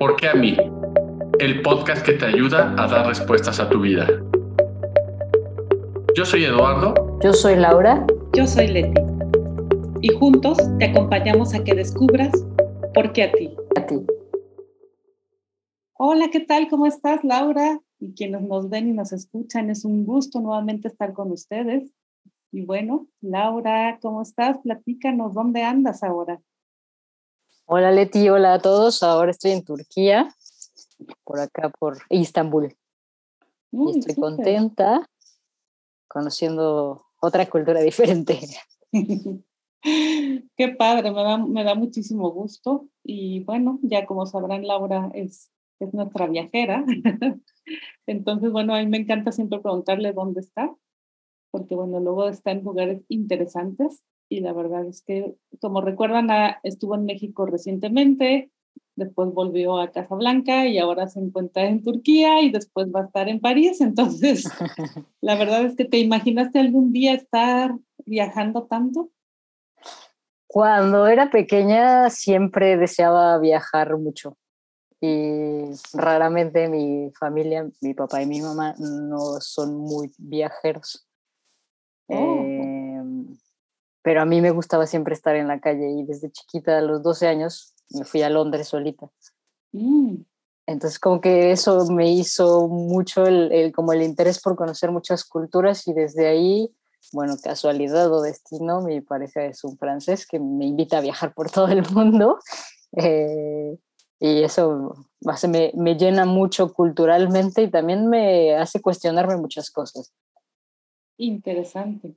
¿Por qué a mí? El podcast que te ayuda a dar respuestas a tu vida. Yo soy Eduardo. Yo soy Laura. Yo soy Leti. Y juntos te acompañamos a que descubras por qué a ti. A ti. Hola, ¿qué tal? ¿Cómo estás, Laura? Y quienes nos ven y nos escuchan, es un gusto nuevamente estar con ustedes. Y bueno, Laura, ¿cómo estás? Platícanos, ¿dónde andas ahora? Hola Leti, hola a todos. Ahora estoy en Turquía, por acá, por Istambul. y estoy contenta conociendo otra cultura diferente. Qué padre, me da, me da muchísimo gusto. Y bueno, ya como sabrán, Laura es, es nuestra viajera. Entonces, bueno, a mí me encanta siempre preguntarle dónde está, porque bueno, luego está en lugares interesantes y la verdad es que, como recuerdan, ah, estuvo en México recientemente, después volvió a Casablanca y ahora se encuentra en Turquía y después va a estar en París. Entonces, la verdad es que te imaginaste algún día estar viajando tanto. Cuando era pequeña siempre deseaba viajar mucho y raramente mi familia, mi papá y mi mamá no son muy viajeros. Oh. Em, pero a mí me gustaba siempre estar en la calle y desde chiquita, a los 12 años, me fui a Londres solita. Mm. Entonces como que eso me hizo mucho el, como el interés por conocer muchas culturas y desde ahí, bueno, casualidad o destino, mi pareja es un francés que me invita a viajar por todo el mundo. Eh, y eso me, me llena mucho culturalmente y también me hace cuestionarme muchas cosas. Interesante.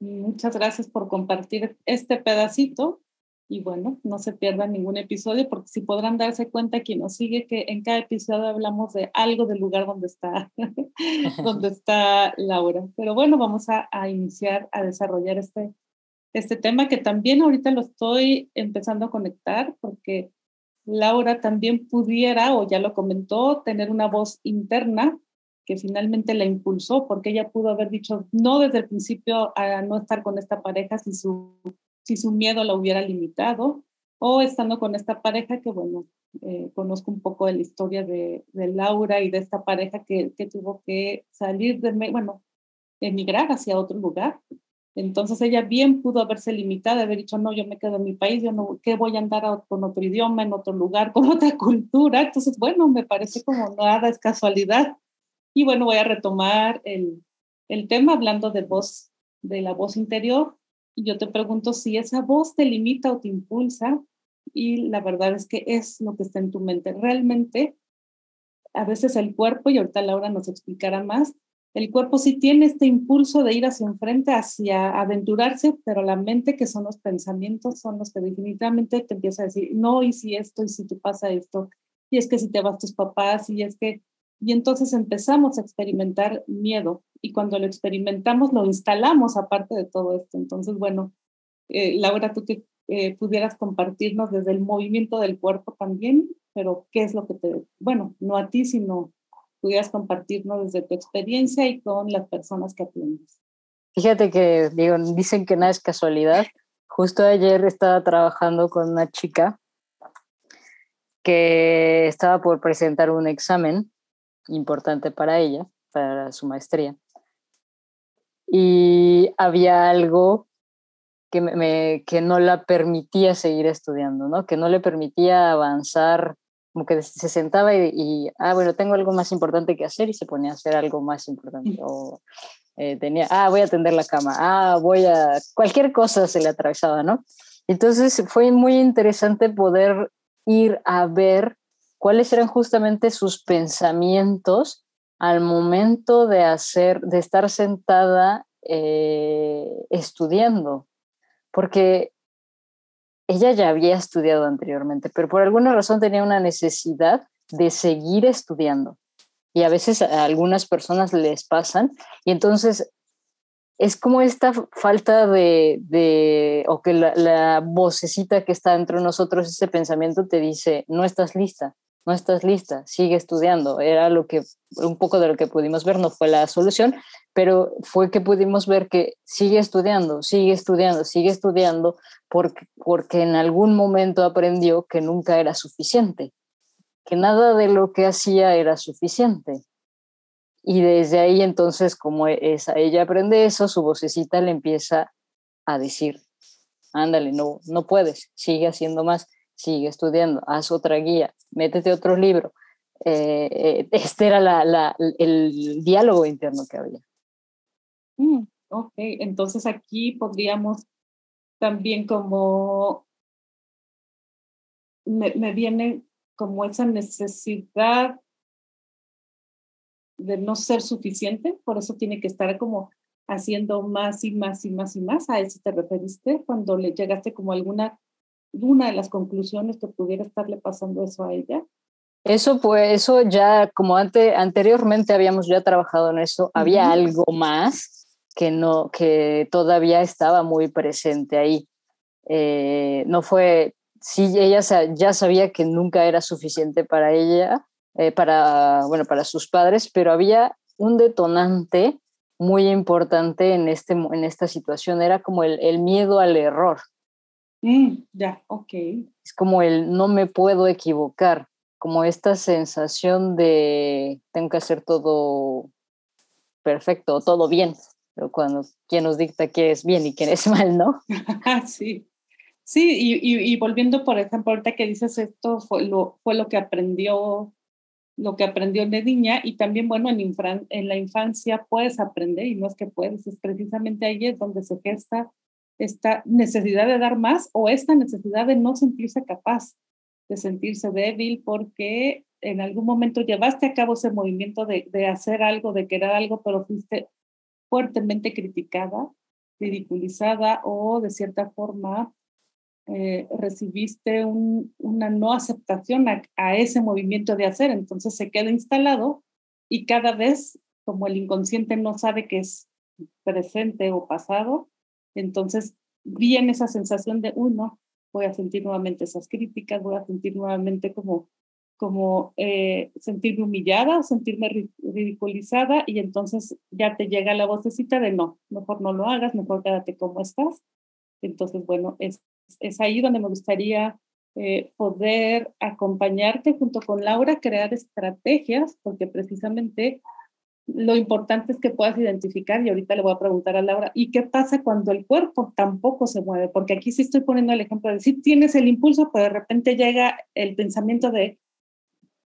Muchas gracias por compartir este pedacito y bueno, no se pierdan ningún episodio porque si podrán darse cuenta quien nos sigue que en cada episodio hablamos de algo del lugar donde está, donde está Laura. Pero bueno, vamos a, a, iniciar a desarrollar este, este tema que también ahorita lo estoy empezando a conectar porque Laura también pudiera, o ya lo comentó, tener una voz interna que finalmente la impulsó, porque ella pudo haber dicho no desde el principio a no estar con esta pareja si su, si su miedo la hubiera limitado, o estando con esta pareja que, bueno, eh, conozco un poco de la historia de, de, Laura y de esta pareja que, que tuvo que salir de, bueno, emigrar hacia otro lugar. Entonces ella bien pudo haberse limitado, haber dicho, no, yo me quedo en mi país, yo no, ¿qué voy a andar con otro idioma, en otro lugar, con otra cultura? Entonces, bueno, me parece como nada es casualidad y bueno, voy a retomar el, el tema hablando de voz, de la voz interior. Y yo te pregunto si esa voz te limita o te impulsa. Y la verdad es que es lo que está en tu mente. Realmente, a veces el cuerpo, y ahorita Laura nos explicará más, el cuerpo sí tiene este impulso de ir hacia enfrente, hacia aventurarse, pero la mente, que son los pensamientos, son los que definitivamente te empieza a decir, no, y si esto, y si te pasa esto, y es que si te vas tus papás, y es que y entonces empezamos a experimentar miedo y cuando lo experimentamos lo instalamos aparte de todo esto. Entonces, bueno, eh, Laura, tú que eh, pudieras compartirnos desde el movimiento del cuerpo también, pero qué es lo que te, bueno, no a ti, sino pudieras compartirnos desde tu experiencia y con las personas que atiendes. Fíjate que digo, dicen que nada es casualidad. Justo ayer estaba trabajando con una chica que estaba por presentar un examen importante para ella, para su maestría. Y había algo que, me, que no la permitía seguir estudiando, ¿no? que no le permitía avanzar, como que se sentaba y, ah, bueno, tengo algo más importante que hacer y se ponía a hacer algo más importante. O eh, tenía, ah, voy a atender la cama, ah, voy a, cualquier cosa se le atravesaba, ¿no? Entonces fue muy interesante poder ir a ver cuáles eran justamente sus pensamientos al momento de hacer, de estar sentada eh, estudiando, porque ella ya había estudiado anteriormente, pero por alguna razón tenía una necesidad de seguir estudiando. Y a veces a algunas personas les pasan, y entonces es como esta falta de, o que la, la, vocecita que está dentro de nosotros, ese pensamiento te dice, no estás lista, no estás lista, sigue estudiando. Era lo que, un poco de lo que pudimos ver, no fue la solución, pero fue que pudimos ver que sigue estudiando, sigue estudiando, sigue estudiando, porque, porque en algún momento aprendió que nunca era suficiente. que nada de lo que hacía era suficiente. Y desde ahí entonces, como esa, ella aprende eso, su vocecita le empieza a decir, ándale, no, no puedes, sigue haciendo más, sigue estudiando, haz otra guía, métete otro libro. Eh, eh, este era la, el diálogo interno que había. Mm, ok, entonces aquí podríamos también como, me, me viene como esa necesidad de no ser suficiente, por eso tiene que estar como haciendo más y más y más y más. ¿A eso te referiste cuando le llegaste como alguna, una de las conclusiones que pudiera estarle pasando eso a ella? Eso pues, eso ya como ante, anteriormente habíamos ya trabajado en eso, había algo más que no, que todavía estaba muy presente ahí. Eh, no fue, sí, ella ya sabía que nunca era suficiente para ella, eh, para, bueno, para sus padres, pero había un detonante muy importante en, este, en esta situación, era como el, el miedo al error. Mm, ya, ok. Es como el no me puedo equivocar, como esta sensación de tengo que hacer todo perfecto, todo bien, pero cuando quien nos dicta qué es bien y qué es mal, ¿no? sí. Sí, y, y, volviendo, por ejemplo, ahorita que dices esto, fue lo, fue lo que aprendió lo que aprendió de niña y también, bueno, en, en la infancia puedes aprender y no es que puedes, es precisamente ahí es donde se gesta esta necesidad de dar más o esta necesidad de no sentirse capaz, de sentirse débil porque en algún momento llevaste a cabo ese movimiento de, de hacer algo, de querer algo, pero fuiste fuertemente criticada, ridiculizada o de cierta forma eh, recibiste una no aceptación a, ese movimiento de hacer, entonces se queda instalado y cada vez, como el inconsciente no sabe que es presente o pasado, entonces viene esa sensación de, uy, no, voy a sentir nuevamente esas críticas, voy a sentir nuevamente como, como eh, sentirme humillada, sentirme ridiculizada y entonces ya te llega la vocecita de no, mejor no lo hagas, mejor quédate como estás. Entonces, bueno, es es ahí donde me gustaría eh, poder acompañarte junto con Laura, crear estrategias, porque precisamente lo importante es que puedas identificar, y ahorita le voy a preguntar a Laura, ¿y qué pasa cuando el cuerpo tampoco se mueve? Porque aquí sí estoy poniendo el ejemplo de si tienes el impulso, pues de repente llega el pensamiento de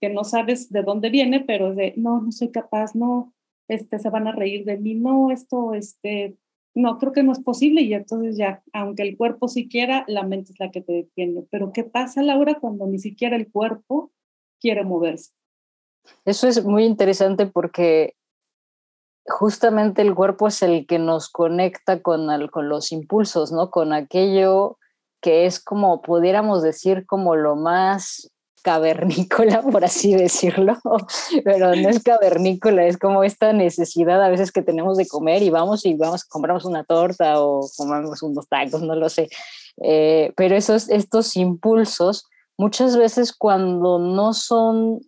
que no sabes de dónde viene, pero de no, no soy capaz, no, este, se van a reír de mí, no, esto, este, no, creo que no es posible y entonces ya, aunque el cuerpo sí quiera, la mente es la que te detiene. Pero ¿qué pasa, Laura, cuando ni siquiera el cuerpo quiere moverse? Eso es muy interesante porque justamente el cuerpo es el que nos conecta con, con los impulsos, ¿no? Con aquello que es como, pudiéramos decir, como lo más cavernícola, por así decirlo, pero no es cavernícola, es como esta necesidad a veces que tenemos de comer y vamos y vamos, compramos una torta o comemos unos tacos, no lo sé. Eh, pero esos, estos impulsos, muchas veces cuando no son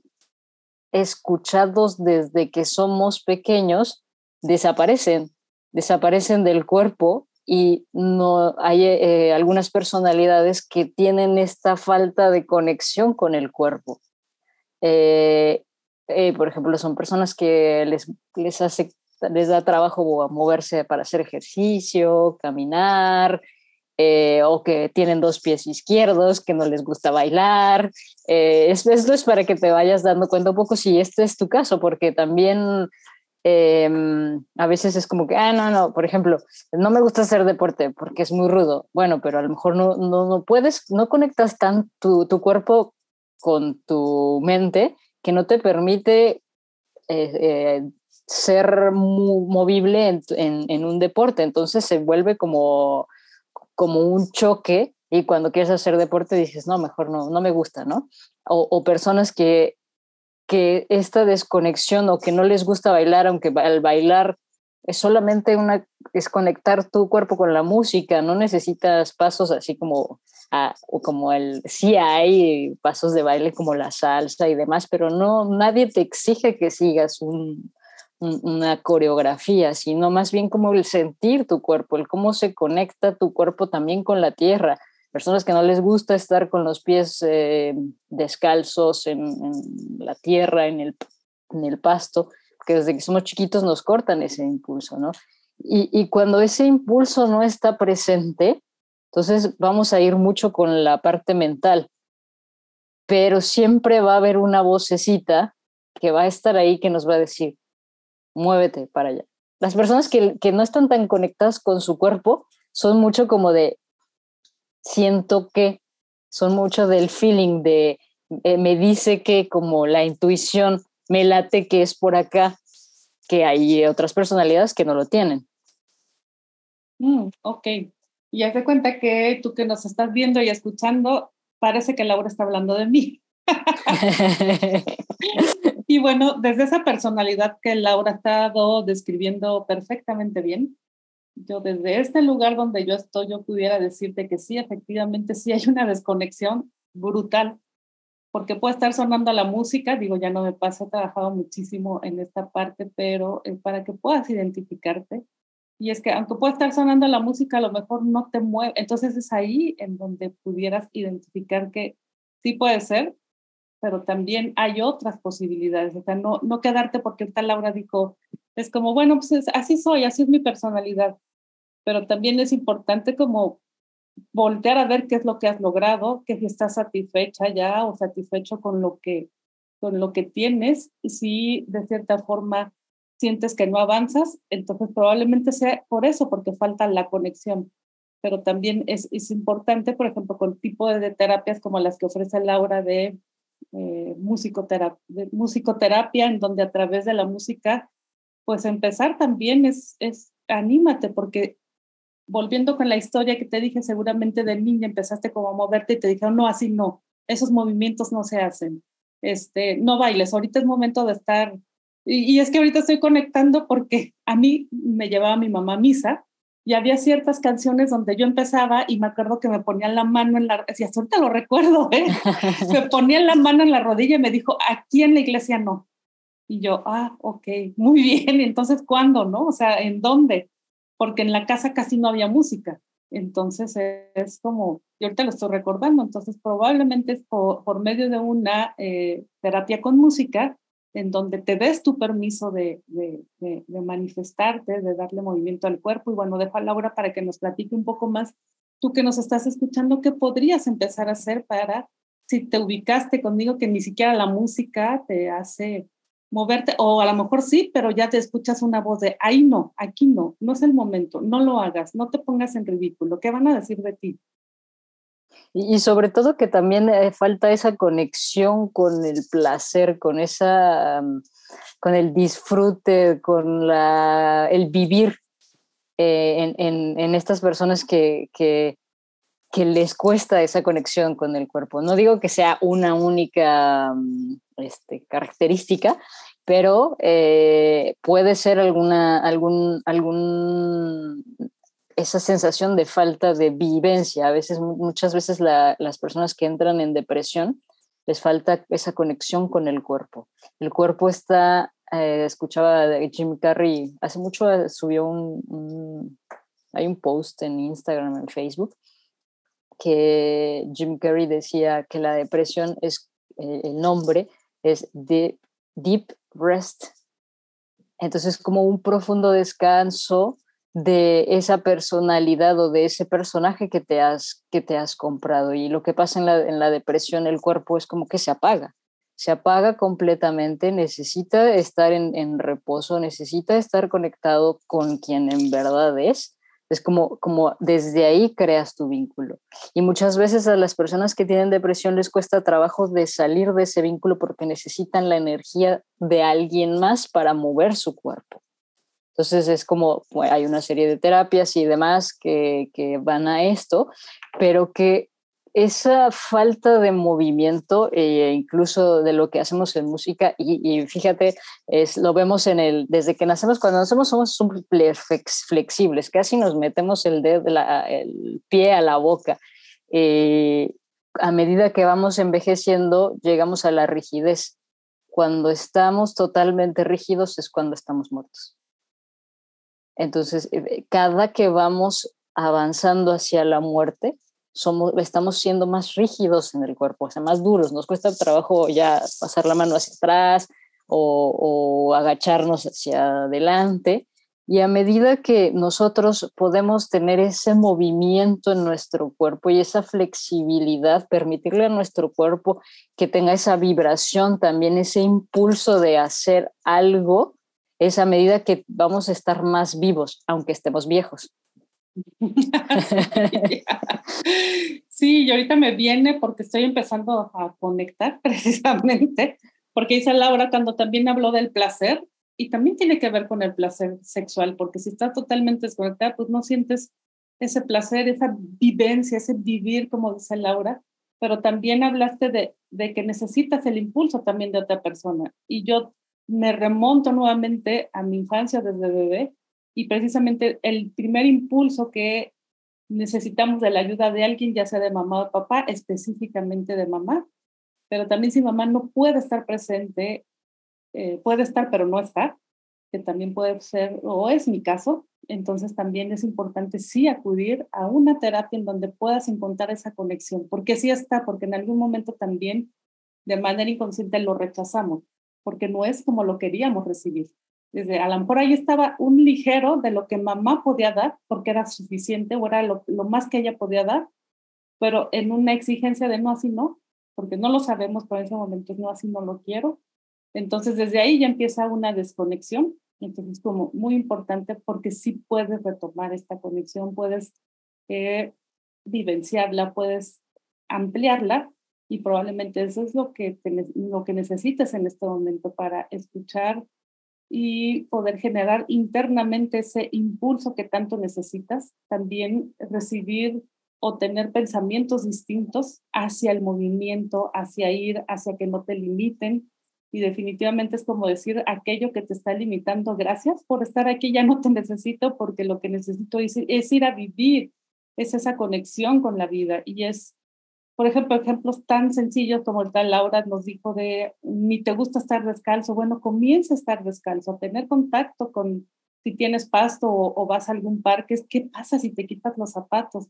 escuchados desde que somos pequeños, desaparecen, desaparecen del cuerpo y no hay eh, algunas personalidades que tienen esta falta de conexión con el cuerpo. Eh, eh, por ejemplo, son personas que les, les, hace, les da trabajo moverse para hacer ejercicio, caminar, o que tienen dos pies izquierdos, que no les gusta bailar. esto es para que te vayas dando cuenta un poco si este es tu caso, porque también Em, a veces es como que, ah, no, no, por ejemplo, no me gusta hacer deporte porque es muy rudo. Bueno, pero a lo mejor no, no, no puedes, no conectas tan tu, tu, cuerpo con tu mente que no te permite eh, eh, ser movible en, en, un deporte. Entonces se vuelve como, como un choque y cuando quieres hacer deporte dices, no, mejor no, no me gusta, ¿no? O personas que que esta desconexión o que no les gusta bailar, aunque al bailar es solamente una, es conectar tu cuerpo con la música, no necesitas pasos así como, a, como el, sí hay pasos de baile como la salsa y demás, pero no, nadie te exige que sigas un, una coreografía, sino más bien como el sentir tu cuerpo, el cómo se conecta tu cuerpo también con la tierra. Personas que no les gusta estar con los pies eh, descalzos en, la tierra, en el, en el pasto, que desde que somos chiquitos nos cortan ese impulso, ¿no? Y, y, cuando ese impulso no está presente, entonces vamos a ir mucho con la parte mental, pero siempre va a haber una vocecita que va a estar ahí que nos va a decir, muévete para allá. Las personas que, que no están tan conectadas con su cuerpo son mucho como de, siento que, son mucho del feeling de, eh, me dice que como la intuición me late que es por acá, que hay otras personalidades que no lo tienen. Mm, ok. Y haz de cuenta que tú que nos estás viendo y escuchando, parece que Laura está hablando de mí. y bueno, desde esa personalidad que Laura ha estado describiendo perfectamente bien, yo desde este lugar donde yo estoy, yo pudiera decirte que sí, efectivamente, sí hay una desconexión brutal, porque puede estar sonando la música, digo, ya no me pasa, he trabajado muchísimo en esta parte, pero para que puedas identificarte, y es que aunque pueda estar sonando la música, a lo mejor no te mueve, entonces es ahí en donde pudieras identificar que sí puede ser, pero también hay otras posibilidades, o sea, no, no quedarte porque tal Laura dijo, es como, bueno, pues así soy, así es mi personalidad, pero también es importante como voltear a ver qué es lo que has logrado, que si estás satisfecha ya o satisfecho con lo que, con lo que tienes, y si de cierta forma sientes que no avanzas, entonces probablemente sea por eso, porque falta la conexión. Pero también es, es importante, por ejemplo, con tipo de terapias como las que ofrece Laura de eh, musicoterapia, de musicoterapia, en donde a través de la música, pues empezar también es, es anímate, porque volviendo con la historia que te dije, seguramente de niña empezaste como a moverte y te dijeron, no, así no, esos movimientos no se hacen, este, no bailes, ahorita es momento de estar, y, y es que ahorita estoy conectando porque a mí me llevaba mi mamá a misa y había ciertas canciones donde yo empezaba y me acuerdo que me ponían la mano en la, hasta ahorita lo recuerdo, ¿eh? me ponían la mano en la rodilla y me dijo, aquí en la iglesia no. Y yo, ah, ok, muy bien, entonces, ¿cuándo, no? O sea, ¿en dónde? Porque en la casa casi no había música. Entonces es como, y ahorita lo estoy recordando, entonces probablemente es por, medio de una eh, terapia con música en donde te des tu permiso de, de, de, manifestarte, de darle movimiento al cuerpo. Y bueno, dejo a Laura para que nos platique un poco más, tú que nos estás escuchando, ¿qué podrías empezar a hacer para, si te ubicaste conmigo, que ni siquiera la música te hace moverte, o a lo mejor sí, pero ya te escuchas una voz de, ahí no, aquí no, no es el momento, no lo hagas, no te pongas en ridículo, ¿qué van a decir de ti? Y, sobre todo que también eh, falta esa conexión con el placer, con esa, con el disfrute, con la, el vivir eh, en, en, estas personas que, que, que les cuesta esa conexión con el cuerpo. No digo que sea una única mm, este, característica, pero eh, puede ser alguna, algún, algún, esa sensación de falta de vivencia. A veces, muchas veces las personas que entran en depresión les falta esa conexión con el cuerpo. El cuerpo está, eh, escuchaba Jim Carrey, hace mucho subió un, hay un post en Instagram, en Facebook, que Jim Carrey decía que la depresión es eh, el nombre es Deep Rest. Entonces, como un profundo descanso de esa personalidad o de ese personaje que te has, que te has comprado. Y lo que pasa en la, en la depresión, el cuerpo es como que se apaga, se apaga completamente, necesita estar en, en reposo, necesita estar conectado con quien en verdad es es como, como desde ahí creas tu vínculo. Y muchas veces a las personas que tienen depresión les cuesta trabajo de salir de ese vínculo porque necesitan la energía de alguien más para mover su cuerpo. Entonces es como, hay una serie de terapias y demás que, que van a esto, pero que esa falta de movimiento, e incluso de lo que hacemos en música, y, fíjate, es, lo vemos en el, desde que nacemos, cuando nacemos somos flexibles, casi nos metemos el, dedo, el pie a la boca. Eh, a medida que vamos envejeciendo, llegamos a la rigidez. Cuando estamos totalmente rígidos es cuando estamos muertos. Entonces, eh, cada que vamos avanzando hacia la muerte, somos, estamos siendo más rígidos en el cuerpo, o sea, más duros, nos cuesta trabajo ya pasar la mano hacia atrás o, o agacharnos hacia adelante. Y a medida que nosotros podemos tener ese movimiento en nuestro cuerpo y esa flexibilidad, permitirle a nuestro cuerpo que tenga esa vibración, también ese impulso de hacer algo, es a medida que vamos a estar más vivos, aunque estemos viejos. sí, y ahorita me viene porque estoy empezando a conectar precisamente, porque dice Laura cuando también habló del placer, y también tiene que ver con el placer sexual, porque si estás totalmente desconectada, pues no sientes ese placer, esa vivencia, ese vivir, como dice Laura, pero también hablaste de, de que necesitas el impulso también de otra persona. Y yo me remonto nuevamente a mi infancia desde bebé y precisamente el primer impulso que necesitamos de la ayuda de alguien, ya sea de mamá o papá, específicamente de mamá, pero también si mamá no puede estar presente eh, puede estar, pero no está, que también puede ser, o es mi caso, entonces también es importante sí acudir a una terapia en donde puedas encontrar esa conexión, porque sí está, porque en algún momento también de manera inconsciente lo rechazamos, porque no es como lo queríamos recibir. Desde, a lo mejor ahí estaba un ligero de lo que mamá podía dar, porque era suficiente o era lo, más que ella podía dar, pero en una exigencia de no así no, porque no lo sabemos, pero ese momento no así no lo quiero, entonces, desde ahí ya empieza una desconexión. Entonces, como muy importante porque sí puedes retomar esta conexión, puedes eh, vivenciarla, puedes ampliarla y probablemente eso es lo que, lo que necesites en este momento para escuchar y poder generar internamente ese impulso que tanto necesitas, también recibir o tener pensamientos distintos hacia el movimiento, hacia ir, hacia que no te limiten, y definitivamente es como decir aquello que te está limitando, gracias por estar aquí, ya no te necesito porque lo que necesito es, ir a vivir, es esa conexión con la vida. Y es, por ejemplo, ejemplos tan sencillos como el tal Laura nos dijo de, ni te gusta estar descalzo, bueno, comienza a estar descalzo, a tener contacto con si tienes pasto o, o vas a algún parque, ¿qué pasa si te quitas los zapatos?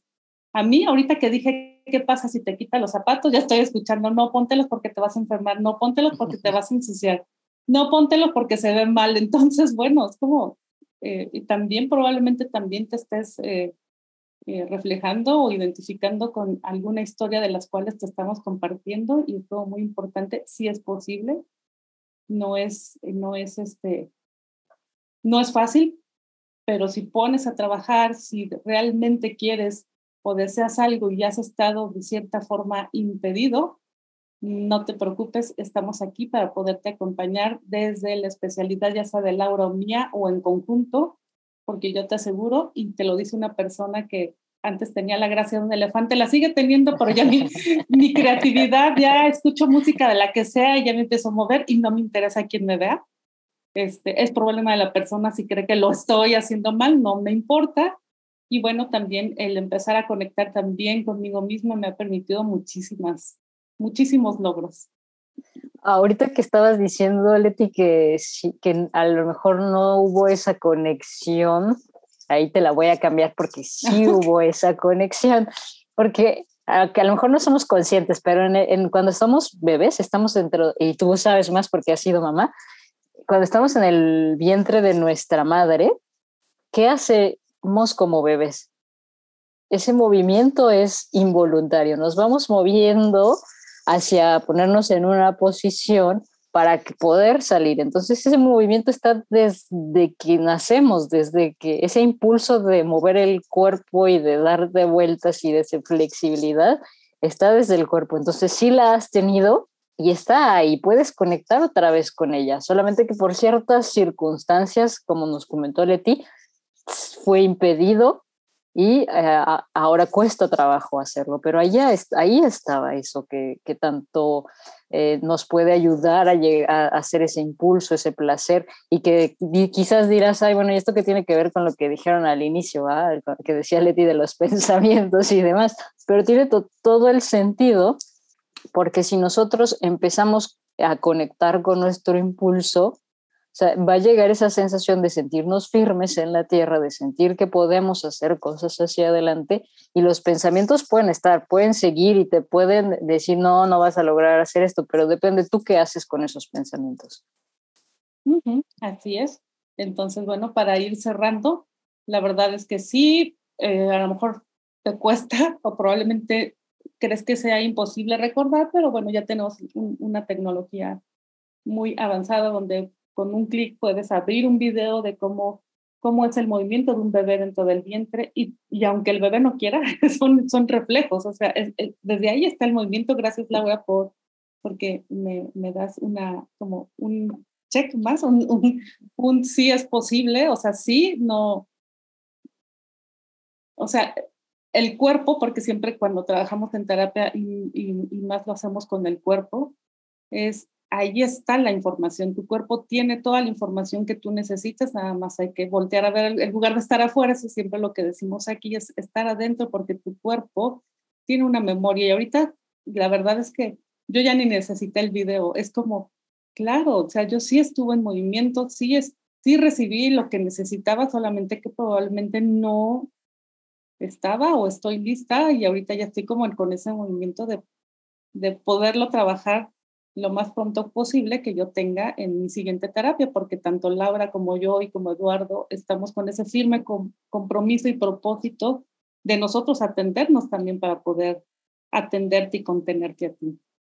A mí, ahorita que dije, ¿qué pasa si te quitas los zapatos? Ya estoy escuchando, no, póntelos porque te vas a enfermar, no, póntelos porque te vas a ensuciar, no, póntelos porque se ven mal. Entonces, bueno, es como, eh, y también probablemente también te estés eh, eh, reflejando o identificando con alguna historia de las cuales te estamos compartiendo y es todo muy importante, si es posible, no es, no es este, no es fácil, pero si pones a trabajar, si realmente quieres o deseas algo y has estado de cierta forma impedido, no te preocupes, estamos aquí para poderte acompañar desde la especialidad ya sea de Laura o mía o en conjunto, porque yo te aseguro, y te lo dice una persona que antes tenía la gracia de un elefante, la sigue teniendo, pero ya mi, mi creatividad, ya escucho música de la que sea y ya me empiezo a mover y no me interesa quién me vea. Este, es problema de la persona si cree que lo estoy haciendo mal, no me importa, y bueno, también el empezar a conectar también conmigo mismo me ha permitido muchísimas, muchísimos logros. Ahorita que estabas diciendo, Leti, que, que a lo mejor no hubo esa conexión, ahí te la voy a cambiar porque sí hubo esa conexión, porque que a lo mejor no somos conscientes, pero en, cuando somos bebés, estamos dentro, y tú sabes más porque has sido mamá, cuando estamos en el vientre de nuestra madre, ¿qué hace como bebés. Ese movimiento es involuntario, nos vamos moviendo hacia ponernos en una posición para poder salir. Entonces ese movimiento está desde que nacemos, desde que ese impulso de mover el cuerpo y de dar de vueltas y de flexibilidad está desde el cuerpo. Entonces sí la has tenido y está ahí, puedes conectar otra vez con ella, solamente que por ciertas circunstancias, como nos comentó Leti, fue impedido y eh, ahora cuesta trabajo hacerlo, pero allá ahí estaba eso que, que tanto eh, nos puede ayudar a, a, hacer ese impulso, ese placer y que quizás dirás, ay, bueno, ¿y esto que tiene que ver con lo que dijeron al inicio, que decía Leti de los pensamientos y demás? Pero tiene todo el sentido porque si nosotros empezamos a conectar con nuestro impulso, O sea, va a llegar esa sensación de sentirnos firmes en la tierra, de sentir que podemos hacer cosas hacia adelante y los pensamientos pueden estar, pueden seguir y te pueden decir, no, no vas a lograr hacer esto, pero depende tú qué haces con esos pensamientos. así es. Entonces, bueno, para ir cerrando, la verdad es que sí, eh, a lo mejor te cuesta o probablemente crees que sea imposible recordar, pero bueno, ya tenemos una tecnología muy avanzada donde con un clic puedes abrir un video de cómo, cómo es el movimiento de un bebé dentro del vientre y, y aunque el bebé no quiera, son, son reflejos, o sea, desde ahí está el movimiento, gracias Laura por porque me, me das una, como un check más, un, un, sí es posible, o sea, sí, no, o sea, el cuerpo, porque siempre cuando trabajamos en terapia y, y, más lo hacemos con el cuerpo, es ahí está la información. Tu cuerpo tiene toda la información que tú necesitas, nada más hay que voltear a ver, en lugar de estar afuera, eso siempre lo que decimos aquí es estar adentro porque tu cuerpo tiene una memoria. Y ahorita la verdad es que yo ya ni necesité el video, es como, claro, o sea, yo sí estuve en movimiento, sí, es, sí recibí lo que necesitaba, solamente que probablemente no estaba o estoy lista y ahorita ya estoy como con ese movimiento de, de poderlo trabajar lo más pronto posible que yo tenga en mi siguiente terapia, porque tanto Laura como yo y como Eduardo estamos con ese firme compromiso y propósito de nosotros atendernos también para poder atenderte y contenerte a ti.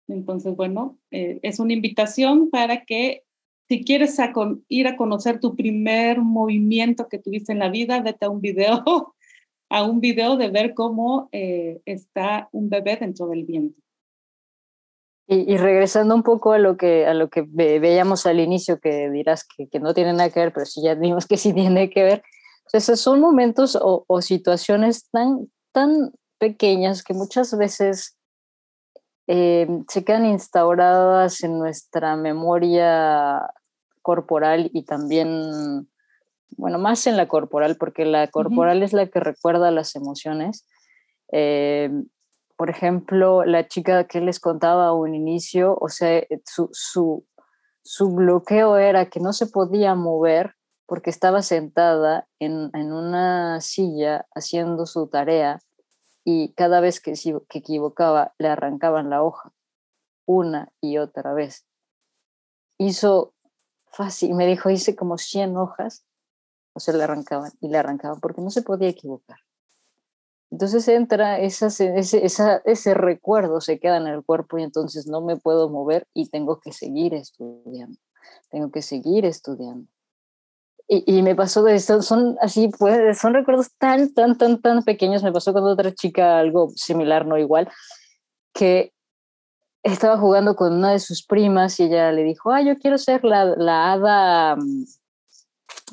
Entonces, bueno, eh, es una invitación para que si quieres ir a conocer tu primer movimiento que tuviste en la vida, vete a un video a un video de ver cómo eh, está un bebé dentro del vientre. Y, regresando un poco a lo que, a lo que veíamos al inicio, que dirás que, que, no tiene nada que ver, pero sí ya vimos que sí tiene que ver, pues esos son momentos o, o, situaciones tan, tan pequeñas que muchas veces eh, se quedan instauradas en nuestra memoria corporal y también bueno, más en la corporal, porque la corporal es la que recuerda las emociones. Eh, por ejemplo, la chica que les contaba a un inicio, o sea, eh, su, su, su, bloqueo era que no se podía mover porque estaba sentada en, en una silla haciendo su tarea y cada vez que se que equivocaba le arrancaban la hoja, una y otra vez. Hizo fácil, me dijo, hice como 100 hojas o se le arrancaban y le arrancaban porque no se podía equivocar. Entonces entra ese, esa, ese recuerdo, se queda en el cuerpo y entonces no me puedo mover y tengo que seguir estudiando, tengo que seguir estudiando. Y, y me pasó de esto, son así, pues, son recuerdos tan, tan, tan, tan pequeños. Me pasó con otra chica algo similar, no igual, que estaba jugando con una de sus primas y ella le dijo, ah, yo quiero ser la, la hada mm,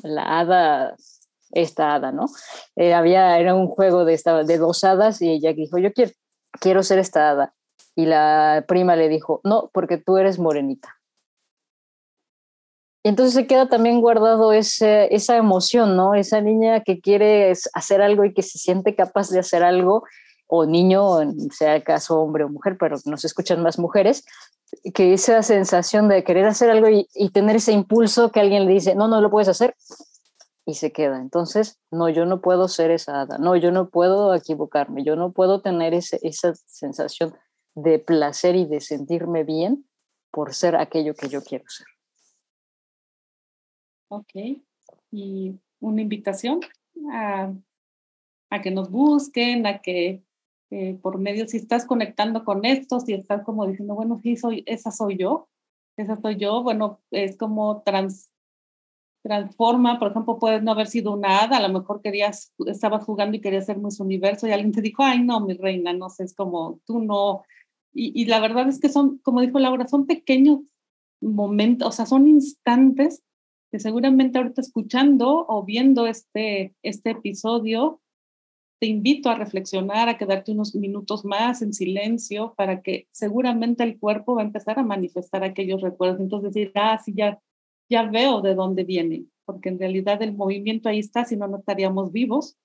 la hada, esta hada, ¿no? Eh, había, era un juego de, esta, de dos hadas y ella dijo, yo quiero, quiero ser esta hada. Y la prima le dijo, no, porque tú eres morenita. Y entonces se queda también guardado ese, esa emoción, ¿no? Esa niña que quiere hacer algo y que se siente capaz de hacer algo, o niño, sea caso hombre o mujer, pero nos escuchan más mujeres, que esa sensación de querer hacer algo y, tener ese impulso que alguien le dice, no, no lo puedes hacer, y se queda. Entonces, no, yo no puedo ser esa hada, no, yo no puedo equivocarme, yo no puedo tener ese, esa sensación de placer y de sentirme bien por ser aquello que yo quiero ser. Ok, y una invitación a, a que nos busquen, a que eh, por medio, si estás conectando con esto, si estás como diciendo, bueno, sí, soy, esa soy yo, esa soy yo, bueno, es como trans, transforma, por ejemplo, puedes no haber sido una hada, a lo mejor querías, estabas jugando y querías ser Miss Universo y alguien te dijo, ay, no, mi reina, no sé, es como, tú no. Y, y la verdad es que son, como dijo Laura, son pequeños momentos, o sea, son instantes que seguramente ahorita escuchando o viendo este, este episodio, te invito a reflexionar, a quedarte unos minutos más en silencio para que seguramente el cuerpo va a empezar a manifestar aquellos recuerdos. Entonces decir, ah, sí, ya, ya veo de dónde viene, porque en realidad el movimiento ahí está, si no, no estaríamos vivos,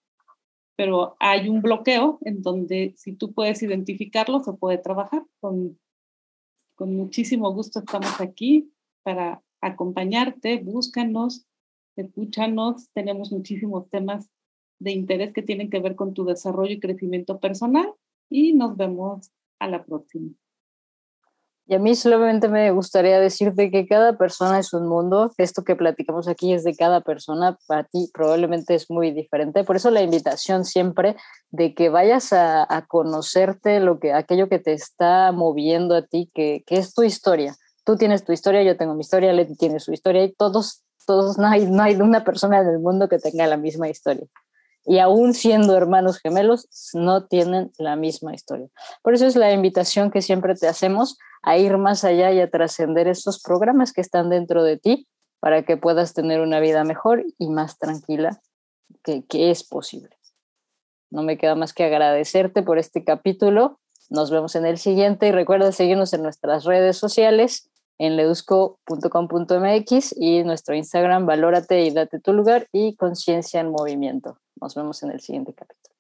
pero hay un bloqueo en donde si tú puedes identificarlo, se puede trabajar. Con, con muchísimo gusto estamos aquí para acompañarte, búscanos, escúchanos, tenemos muchísimos temas de interés que tienen que ver con tu desarrollo y crecimiento personal y nos vemos a la próxima. Y a mí solamente me gustaría decirte que cada persona es un mundo, esto que platicamos aquí es de cada persona, para ti probablemente es muy diferente, por eso la invitación siempre de que vayas a, conocerte lo que, aquello que te está moviendo a ti, que, que, es tu historia. Tú tienes tu historia, yo tengo mi historia, Leti tiene su historia y todos, todos, no hay, no hay una persona en el mundo que tenga la misma historia y aún siendo hermanos gemelos, no tienen la misma historia. Por eso es la invitación que siempre te hacemos a ir más allá y a trascender estos programas que están dentro de ti para que puedas tener una vida mejor y más tranquila, que, que es posible. No me queda más que agradecerte por este capítulo. Nos vemos en el siguiente y recuerda seguirnos en nuestras redes sociales en ledusco.com.mx y nuestro Instagram, valórate y date tu lugar y conciencia en movimiento. Nos vemos en el siguiente capítulo.